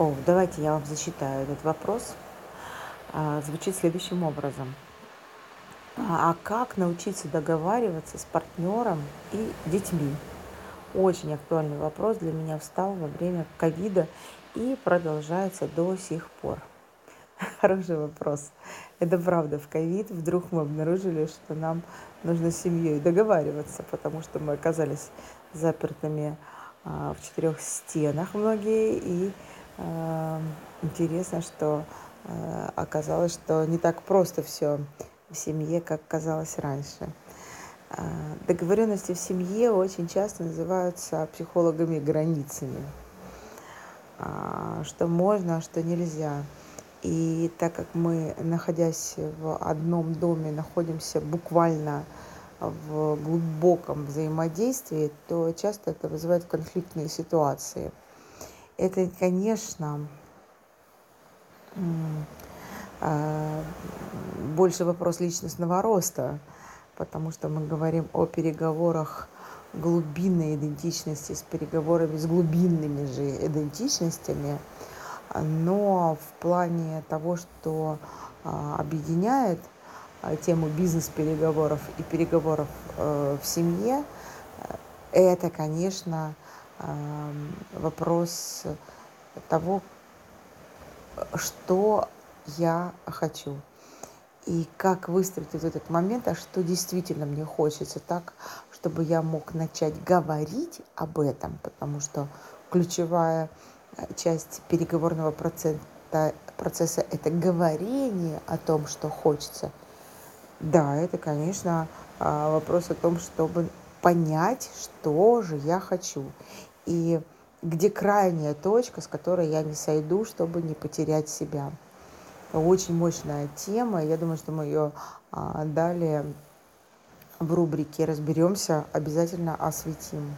О, давайте я вам зачитаю этот вопрос. А, Звучит следующим образом. А как научиться договариваться с партнером и детьми? Очень актуальный вопрос для меня встал во время ковида и продолжается до сих пор. Хороший вопрос. Это правда, в ковид вдруг мы обнаружили, что нам нужно с семьей договариваться, потому что мы оказались запертыми а, в четырех стенах многие, и интересно, что а, оказалось, что не так просто все в семье, как казалось раньше. А, Договоренности в семье очень часто называются психологами границами, а, что можно, а что нельзя. И так как мы, находясь в одном доме, находимся буквально в глубоком взаимодействии, то часто это вызывает конфликтные ситуации. Это, конечно, а, больше вопрос личностного роста, потому что мы говорим о переговорах глубинной идентичности с переговорами с глубинными же идентичностями, но в плане того, что а, объединяет а, тему бизнес-переговоров и переговоров э, в семье, э, это, конечно, вопрос того, что я хочу. И как выстроить вот этот момент, а что действительно мне хочется так, чтобы я мог начать говорить об этом, потому что ключевая э, часть переговорного процесса, процесса это говорение о том, что хочется. Да, это, конечно, а, вопрос о том, чтобы понять, что же я хочу. И где крайняя точка, с которой я не сойду, чтобы не потерять себя. Очень мощная тема. Я думаю, что мы ее а, далее в рубрике разберемся, обязательно осветим.